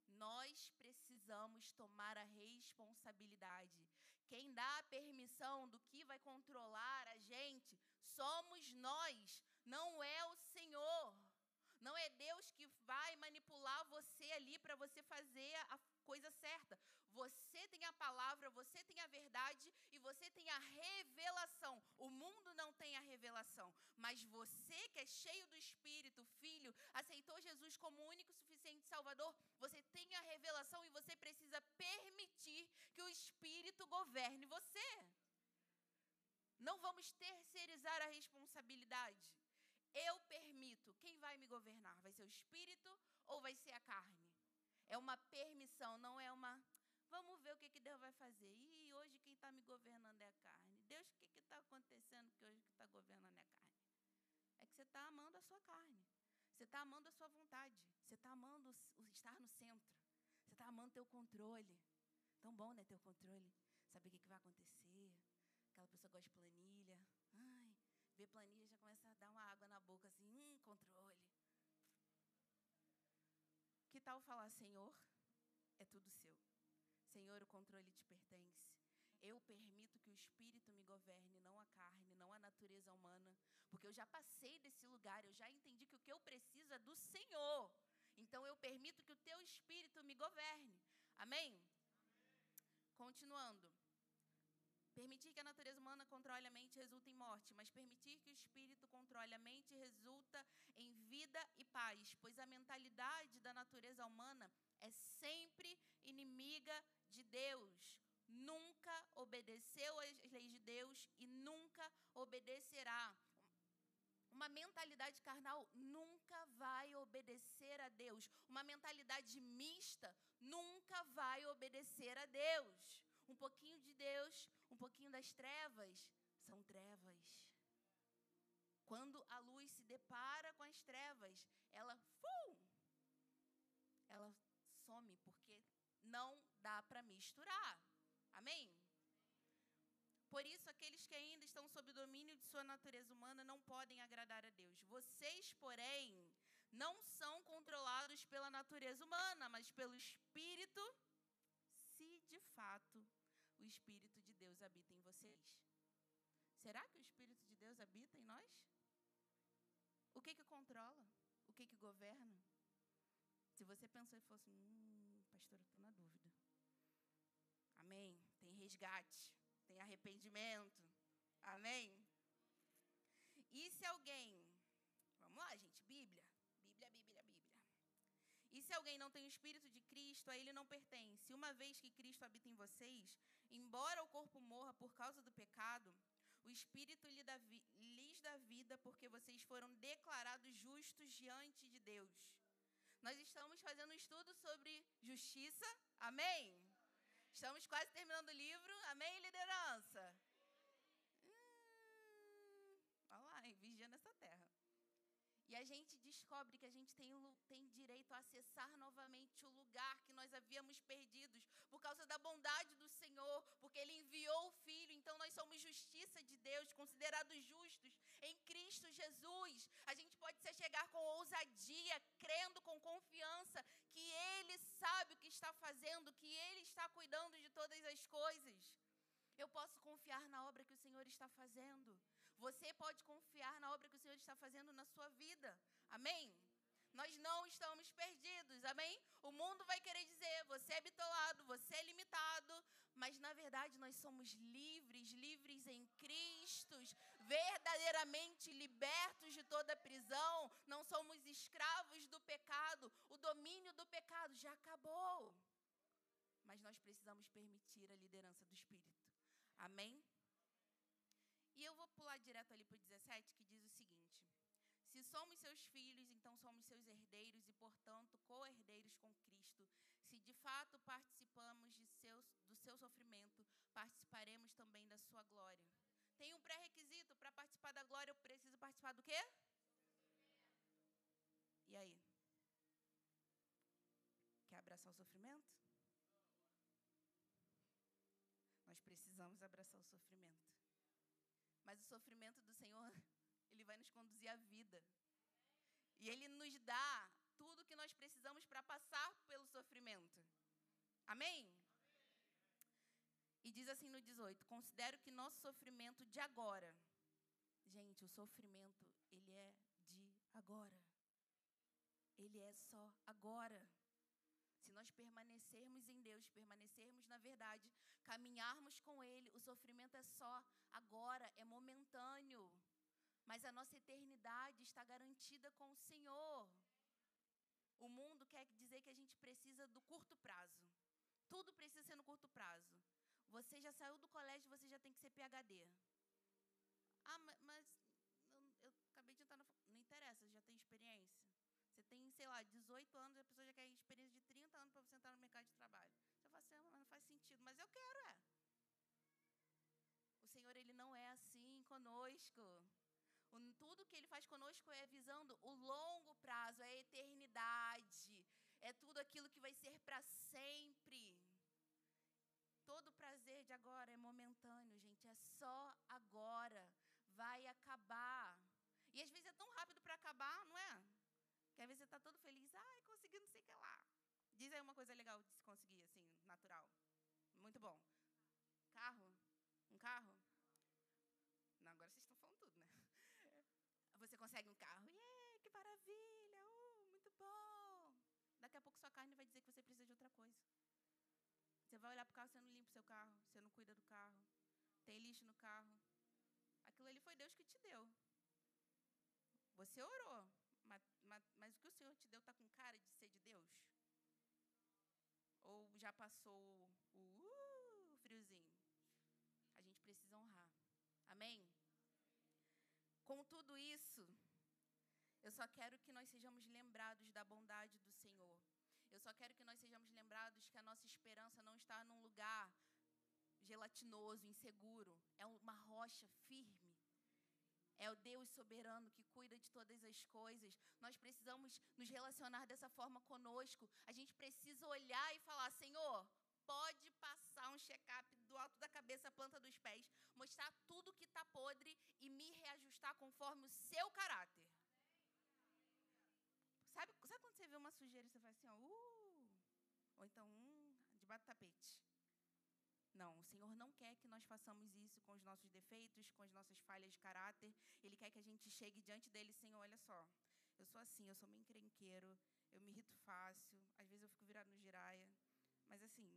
Nós precisamos tomar a responsabilidade. Quem dá a permissão do que vai controlar a gente somos nós, não é o Senhor. Não é Deus que vai manipular você ali para você fazer a coisa certa. Você tem a palavra, você tem a verdade e você tem a revelação. O mundo não tem a revelação, mas você que é cheio do Espírito, filho, aceitou Jesus como único suficiente Salvador, você tem a revelação e você precisa permitir que o Espírito governe você. Não vamos terceirizar a responsabilidade. Eu permito. Quem vai me governar? Vai ser o Espírito ou vai ser a carne? É uma permissão, não é uma. Vamos ver o que, que Deus vai fazer. E hoje quem está me governando é a carne. Deus, o que está acontecendo que hoje que está governando é a carne? É que você está amando a sua carne. Você está amando a sua vontade. Você está amando estar no centro. Você está amando ter o controle. Tão bom, né? Ter o controle. Saber o que, que vai acontecer. Aquela pessoa gosta de planilha. Ai, ver planilha já começa a dar uma água na boca assim. Hum, controle. Que tal falar, Senhor, é tudo seu. Senhor, o controle te pertence. Eu permito que o Espírito me governe, não a carne, não a natureza humana. Porque eu já passei desse lugar, eu já entendi que o que eu preciso é do Senhor. Então eu permito que o teu Espírito me governe. Amém? Amém. Continuando. Permitir que a natureza humana controle a mente resulta em morte, mas permitir que o espírito controle a mente resulta em vida e paz, pois a mentalidade da natureza humana é sempre inimiga de Deus. Nunca obedeceu às leis de Deus e nunca obedecerá. Uma mentalidade carnal nunca vai obedecer a Deus. Uma mentalidade mista nunca vai obedecer a Deus um pouquinho de Deus, um pouquinho das trevas, são trevas. Quando a luz se depara com as trevas, ela, fum, ela não dá para misturar. Amém? Por isso, aqueles que ainda estão sob o domínio de sua natureza humana não podem agradar a Deus. Vocês, porém, não são controlados pela natureza humana, mas pelo Espírito se de fato o Espírito de Deus habita em vocês. Será que o Espírito de Deus habita em nós? O que que controla? O que que governa? Se você pensou e fosse, hum, estou na dúvida. Amém? Tem resgate, tem arrependimento. Amém? E se alguém, vamos lá, gente, Bíblia, Bíblia, Bíblia, Bíblia. E se alguém não tem o Espírito de Cristo, a ele não pertence. Uma vez que Cristo habita em vocês, embora o corpo morra por causa do pecado, o Espírito lhes da vida, porque vocês foram declarados justos diante de Deus. Nós estamos fazendo um estudo sobre justiça. Amém? Estamos quase terminando o livro. Amém, liderança? Hum, olha lá, hein? vigiando essa terra. E a gente descobre que a gente tem, tem direito a acessar novamente o lugar que nós havíamos perdidos por causa da bondade do Senhor, porque Ele enviou o Filho. Então nós somos justiça de Deus, considerados justos em Cristo Jesus. A gente pode se chegar com ousadia, crendo com confiança que Ele sabe o que está fazendo, que Ele está cuidando de todas as coisas. Eu posso confiar na obra que o Senhor está fazendo. Você pode confiar na obra que o Senhor está fazendo na sua vida. Amém? Nós não estamos perdidos, amém? O mundo vai querer dizer, você é bitolado, você é limitado, mas na verdade nós somos livres, livres em Cristo, verdadeiramente libertos de toda prisão, não somos escravos do pecado, o domínio do pecado já acabou. Mas nós precisamos permitir a liderança do Espírito. Amém? E eu vou pular direto ali para o 17, que diz o seguinte: Se somos seus filhos, então somos seus herdeiros e, portanto, co-herdeiros com Cristo. Se de fato participamos de seus, do seu sofrimento, participaremos também da sua glória. Tem um pré-requisito para participar da glória, eu preciso participar do quê? E aí? Quer abraçar o sofrimento? Nós precisamos abraçar o sofrimento. Mas o sofrimento do Senhor, ele vai nos conduzir à vida. E ele nos dá tudo que nós precisamos para passar pelo sofrimento. Amém? E diz assim no 18: Considero que nosso sofrimento de agora. Gente, o sofrimento, ele é de agora. Ele é só agora. Se nós permanecermos em Deus, permanecermos na verdade, caminharmos com Ele, o sofrimento é só agora, é momentâneo. Mas a nossa eternidade está garantida com o Senhor. O mundo quer dizer que a gente precisa do curto prazo. Tudo precisa ser no curto prazo. Você já saiu do colégio, você já tem que ser PhD. Ah, mas eu, eu acabei de entrar na. Não interessa, já tem experiência. Você tem, sei lá, 18 anos, a pessoa já quer experiência de 30 anos para você entrar no mercado de trabalho. Você fala assim, ah, mas não faz sentido. Mas eu quero, é. O Senhor, Ele não é assim conosco. Tudo que Ele faz conosco é visando o longo prazo, é a eternidade. É tudo aquilo que vai ser para sempre. Todo prazer de agora é momentâneo, gente. É só agora. Vai acabar. E às vezes é tão rápido para acabar, não é? Que às vezes você está todo feliz, ai, consegui não sei o que lá. Diz aí uma coisa legal de se conseguir, assim, natural. Muito bom. Carro? Um carro? Não, agora vocês estão falando tudo, né? Você consegue um carro. Yeah, que maravilha! Uh, muito bom! Daqui a pouco sua carne vai dizer que você precisa de outra coisa. Você vai olhar para o carro, você não limpa o seu carro, você não cuida do carro, tem lixo no carro. Aquilo ali foi Deus que te deu. Você orou, mas, mas, mas o que o Senhor te deu está com cara de ser de Deus? Ou já passou o uh, friozinho? A gente precisa honrar. Amém? Com tudo isso, eu só quero que nós sejamos lembrados da bondade do Senhor. Eu só quero que nós sejamos lembrados que a nossa esperança não está num lugar gelatinoso, inseguro. É uma rocha firme é o Deus soberano que cuida de todas as coisas. Nós precisamos nos relacionar dessa forma conosco. A gente precisa olhar e falar: Senhor, pode passar um check-up do alto da cabeça à planta dos pés, mostrar tudo que está podre e me reajustar conforme o seu caráter. Sabe, sabe quando você vê uma sujeira e você faz assim, ó, uh, ou então, hum, debaixo do tapete? Não, o Senhor não quer que nós façamos isso com os nossos defeitos, com as nossas falhas de caráter. Ele quer que a gente chegue diante dele, Senhor, olha só. Eu sou assim, eu sou meio encrenqueiro, eu me irrito fácil, às vezes eu fico virado no giraia. Mas assim,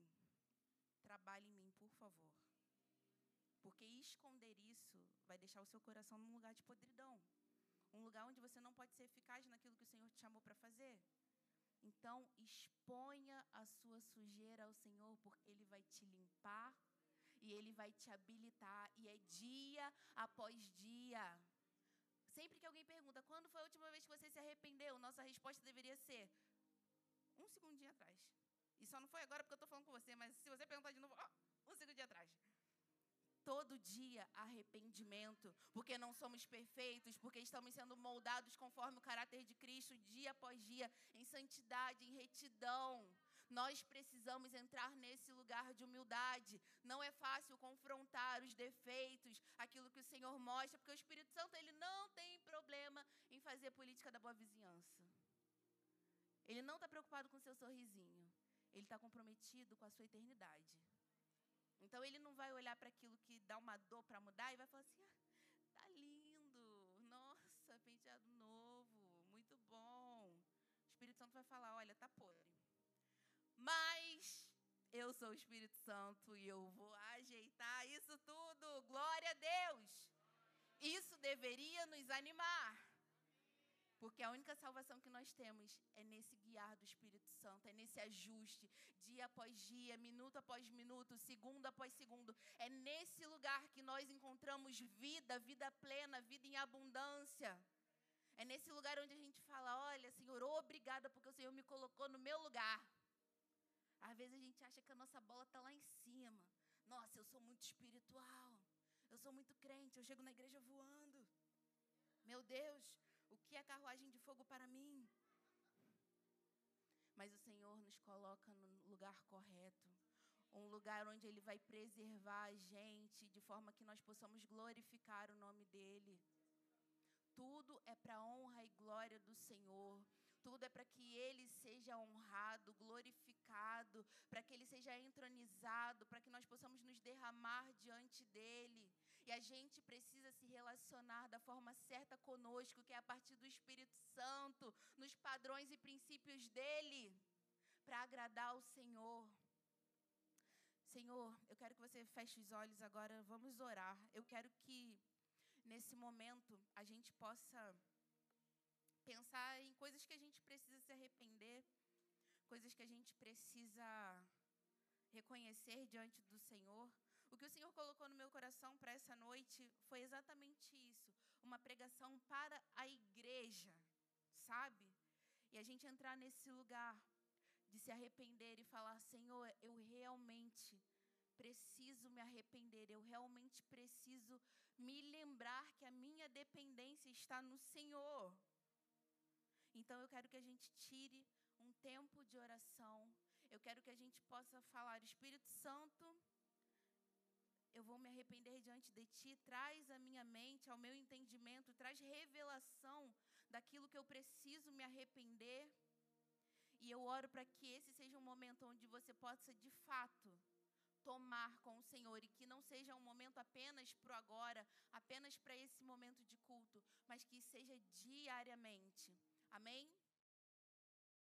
trabalhe em mim, por favor. Porque esconder isso vai deixar o seu coração num lugar de podridão. Um lugar onde você não pode ser eficaz naquilo que o Senhor te chamou para fazer. Então, exponha a sua sujeira ao Senhor, porque Ele vai te limpar e Ele vai te habilitar. E é dia após dia. pergunta: quando foi a última vez que você se arrependeu? Nossa resposta deveria ser: um segundinho atrás. E só não foi agora porque eu estou falando com você, mas se você perguntar de novo, oh, um segundinho atrás. Todo dia arrependimento, porque não somos perfeitos, porque estamos sendo moldados conforme o caráter de Cristo, dia após dia, em santidade, em retidão. Nós precisamos entrar nesse lugar de humildade. Não é fácil confrontar os defeitos, aquilo que o Senhor mostra, porque o Espírito Santo ele não tem problema em fazer política da boa vizinhança. Ele não está preocupado com seu sorrisinho. Ele está comprometido com a sua eternidade. Então ele não vai olhar para aquilo que dá uma dor para mudar e vai falar assim: ah, tá lindo, nossa, penteado novo, muito bom. O Espírito Santo vai falar: olha, tá podre. Mas eu sou o Espírito Santo e eu vou ajeitar isso tudo. Glória a Deus. Isso deveria nos animar. Porque a única salvação que nós temos é nesse guiar do Espírito Santo, é nesse ajuste, dia após dia, minuto após minuto, segundo após segundo. É nesse lugar que nós encontramos vida, vida plena, vida em abundância. É nesse lugar onde a gente fala: Olha, Senhor, obrigada porque o Senhor me colocou no meu lugar. Às vezes a gente acha que a nossa bola está lá em cima. Nossa, eu sou muito espiritual. Eu sou muito crente. Eu chego na igreja voando. Meu Deus, é carruagem de fogo para mim? Mas o Senhor nos coloca no lugar correto. Um lugar onde Ele vai preservar a gente de forma que nós possamos glorificar o nome dEle. Tudo é para a honra e glória do Senhor. Tudo é para que Ele seja honrado, glorificado, para que Ele seja entronizado, para que nós possamos nos derramar diante dEle. E a gente precisa se relacionar da forma certa conosco, que é a partir do Espírito Santo, nos padrões e princípios dEle, para agradar ao Senhor. Senhor, eu quero que você feche os olhos agora, vamos orar. Eu quero que nesse momento a gente possa pensar em coisas que a gente precisa se arrepender, coisas que a gente precisa reconhecer diante do Senhor. O que o Senhor colocou no meu coração para essa noite foi exatamente isso, uma pregação para a igreja, sabe? E a gente entrar nesse lugar de se arrepender e falar: Senhor, eu realmente preciso me arrepender, eu realmente preciso me lembrar que a minha dependência está no Senhor. Então eu quero que a gente tire um tempo de oração. Eu quero que a gente possa falar, Espírito Santo, eu vou me arrepender diante de ti, traz a minha mente, ao meu entendimento, traz revelação daquilo que eu preciso me arrepender. E eu oro para que esse seja um momento onde você possa, de fato, tomar com o Senhor e que não seja um momento apenas para o agora, apenas para esse momento de culto, mas que seja diariamente. Amém?